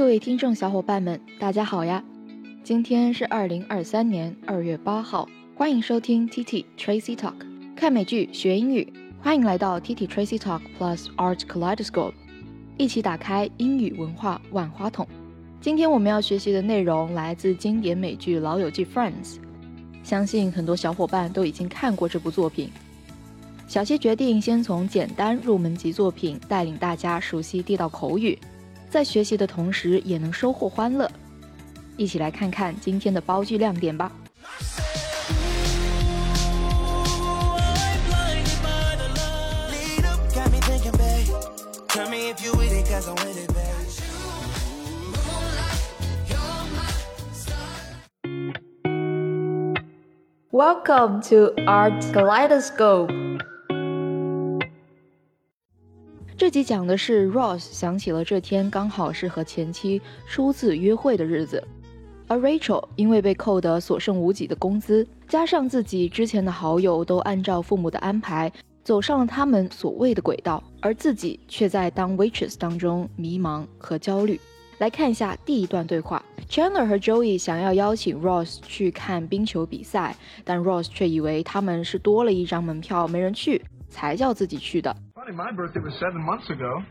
各位听众小伙伴们，大家好呀！今天是二零二三年二月八号，欢迎收听 T T Tracy Talk，看美剧学英语，欢迎来到 T T Tracy Talk Plus Art Kaleidoscope，一起打开英语文化万花筒。今天我们要学习的内容来自经典美剧《老友记》Friends，相信很多小伙伴都已经看过这部作品。小谢决定先从简单入门级作品带领大家熟悉地道口语。在学习的同时，也能收获欢乐。一起来看看今天的包句亮点吧。Welcome to Art Kaleidoscope. 这集讲的是 Ross 想起了这天刚好是和前妻初次约会的日子，而 Rachel 因为被扣得所剩无几的工资，加上自己之前的好友都按照父母的安排走上了他们所谓的轨道，而自己却在当 waitress 当中迷茫和焦虑。来看一下第一段对话：Chandler 和 Joey 想要邀请 Ross 去看冰球比赛，但 Ross 却以为他们是多了一张门票没人去，才叫自己去的。My birthday was seven months ago.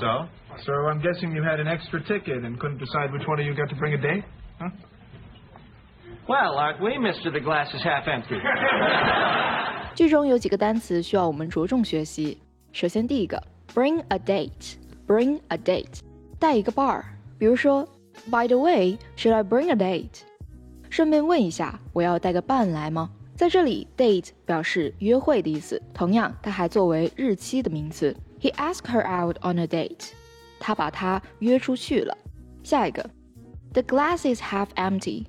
So? So I'm guessing you had an extra ticket and couldn't decide which one of you got to bring a date? Huh? Well, aren't we, Mr. The Glass is Half Empty? 剧中有几个单词需要我们着重学习。首先，第一个，bring a date，bring a date，带一个伴儿。比如说，By the way，should I bring a date？顺便问一下，我要带个伴来吗？ 在这里，date 表示约会的意思，同样，它还作为日期的名词。He asked her out on a date。他把她约出去了。下一个，The glass is half empty。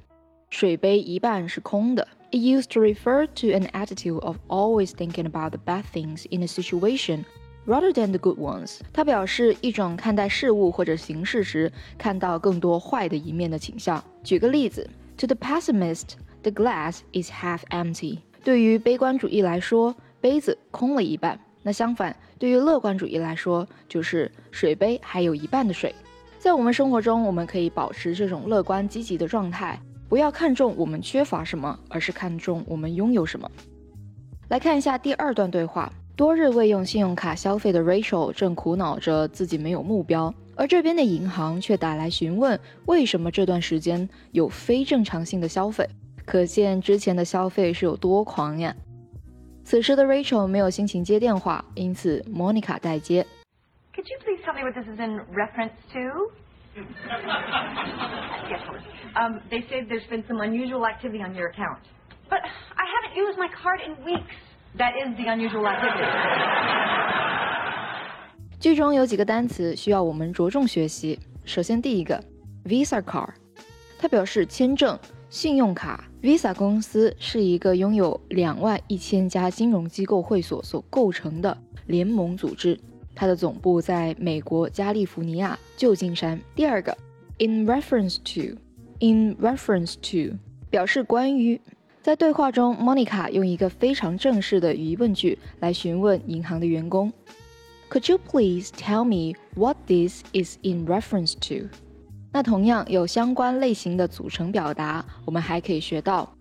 水杯一半是空的。It used to refer to an attitude of always thinking about the bad things in a situation rather than the good ones。它表示一种看待事物或者形式时看到更多坏的一面的倾向。举个例子，To the pessimist。 The glass is half empty。对于悲观主义来说，杯子空了一半。那相反，对于乐观主义来说，就是水杯还有一半的水。在我们生活中，我们可以保持这种乐观积极的状态，不要看重我们缺乏什么，而是看重我们拥有什么。来看一下第二段对话：多日未用信用卡消费的 Rachel 正苦恼着自己没有目标，而这边的银行却打来询问，为什么这段时间有非正常性的消费。可见之前的消费是有多狂呀！此时的 Rachel 没有心情接电话，因此 Monica 代接。Could you please tell me what this is in reference to? yes. Um, they say there's been some unusual activity on your account. But I haven't used my card in weeks. That is the unusual activity. 剧中有几个单词需要我们着重学习。首先，第一个 Visa card，它表示签证。信用卡 Visa 公司是一个拥有两万一千家金融机构会所所构成的联盟组织，它的总部在美国加利福尼亚旧金山。第二个，in reference to，in reference to 表示关于。在对话中，Monica 用一个非常正式的疑问句来询问银行的员工：Could you please tell me what this is in reference to？那同样有相关类型的组成表达，我们还可以学到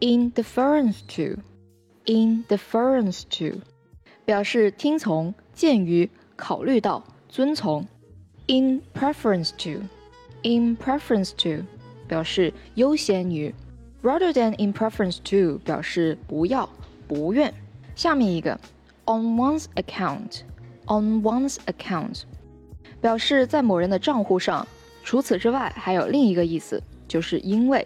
in deference to，in deference to 表示听从、鉴于、考虑到、遵从；in preference to，in preference to 表示优先于；rather than in preference to 表示不要、不愿。下面一个 on one's account，on one's account 表示在某人的账户上。 除此之外，还有另一个意思，就是因为。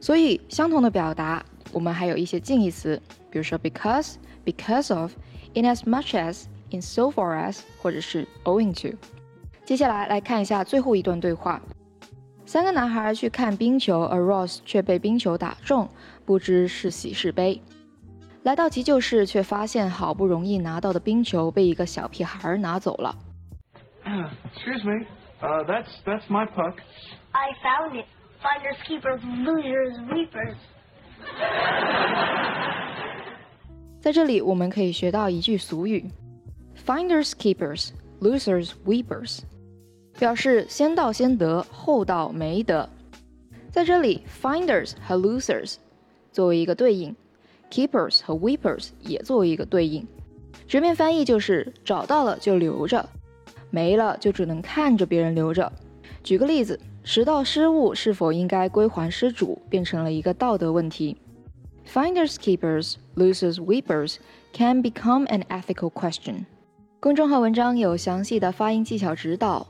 所以，相同的表达，我们还有一些近义词，比如说 because、because of、in as much as、in so far as，或者是 owing to。接下来来看一下最后一段对话：三个男孩去看冰球，而 Ross 却被冰球打中，不知是喜是悲。来到急救室，却发现好不容易拿到的冰球被一个小屁孩拿走了。Excuse me. Uh, that's that's my puck. I found it. Finders keepers, losers weepers. 在这里，我们可以学到一句俗语：Finders keepers, losers weepers。 表示先到先得，后到没得。在这里，finders 和 losers 作为一个对应，keepers 和 weepers 也作为一个对应。直面翻译就是找到了就留着， 没了就只能看着别人留着。举个例子，拾到失物是否应该归还失主，变成了一个道德问题。Finders keepers, losers weepers can become an ethical question。公众号文章有详细的发音技巧指导。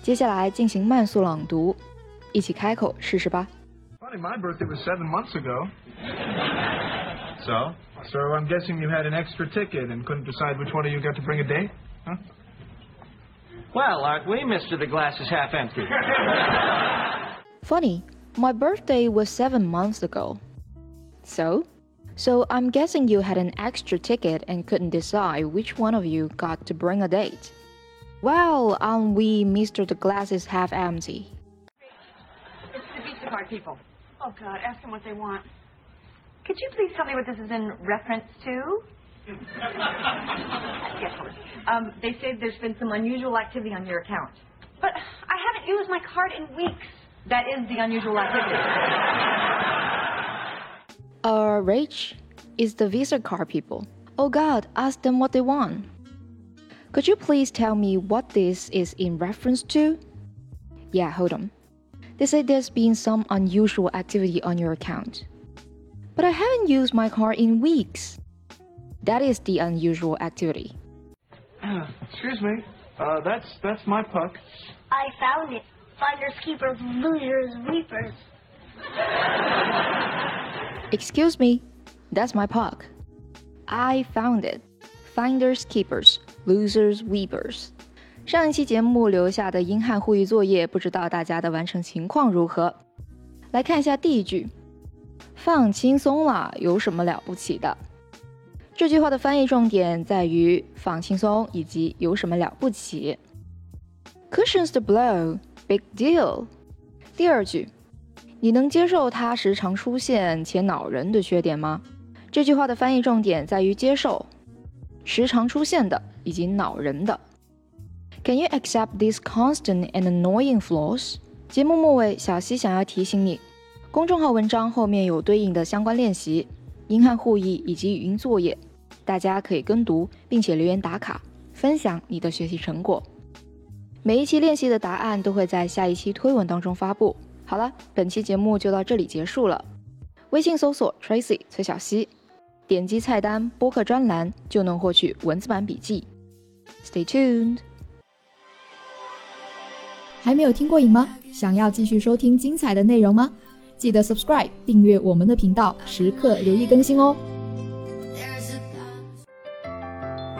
接下来进行慢速朗读，一起开口试试吧。Funny, my birthday was seven months ago. So? So I'm guessing you had an extra ticket and couldn't decide which one of you got to bring a date? Huh? Well, aren't we, Mr. The glass is half empty? Funny, my birthday was seven months ago. So? So I'm guessing you had an extra ticket and couldn't decide which one of you got to bring a date. Well, aren't we, Mr. The glass is half empty? It's the Visa card people. Oh, God, ask them what they want. Could you please tell me what this is in reference to? Yes, please. Um, they say there's been some unusual activity on your account. But I haven't used my card in weeks. That is the unusual activity. Uh, Rach, it's the Visa card people. Oh God, ask them what they want. Could you please tell me what this is in reference to? Yeah, hold on. They say there's been some unusual activity on your account. But I haven't used my card in weeks. That is the unusual activity. Excuse me. Uh, that's that's my puck. I found it. Finders, keepers, losers, weepers. Excuse me, that's my puck. I found it. Finders, keepers, losers, weepers. 上一期节目留下的英汉互译作业，不知道大家的完成情况如何？来看一下第一句，放轻松啦，有什么了不起的？ 这句话的翻译重点在于放轻松以及有什么了不起。Cushions the blow, big deal。第二句，你能接受他时常出现且恼人的缺点吗？这句话的翻译重点在于接受时常出现的以及恼人的。Can you accept these constant and annoying flaws？节目末尾，小溪想要提醒你，公众号文章后面有对应的相关练习、英汉互译以及语音作业，大家可以跟读，并且留言打卡，分享你的学习成果。每一期练习的答案都会在下一期推文当中发布。好了，本期节目就到这里结束了。微信搜索 Tracy 崔小溪，点击菜单播客专栏就能获取文字版笔记。Stay tuned。还没有听过瘾吗？想要继续收听精彩的内容吗？记得 subscribe 订阅我们的频道，时刻留意更新哦。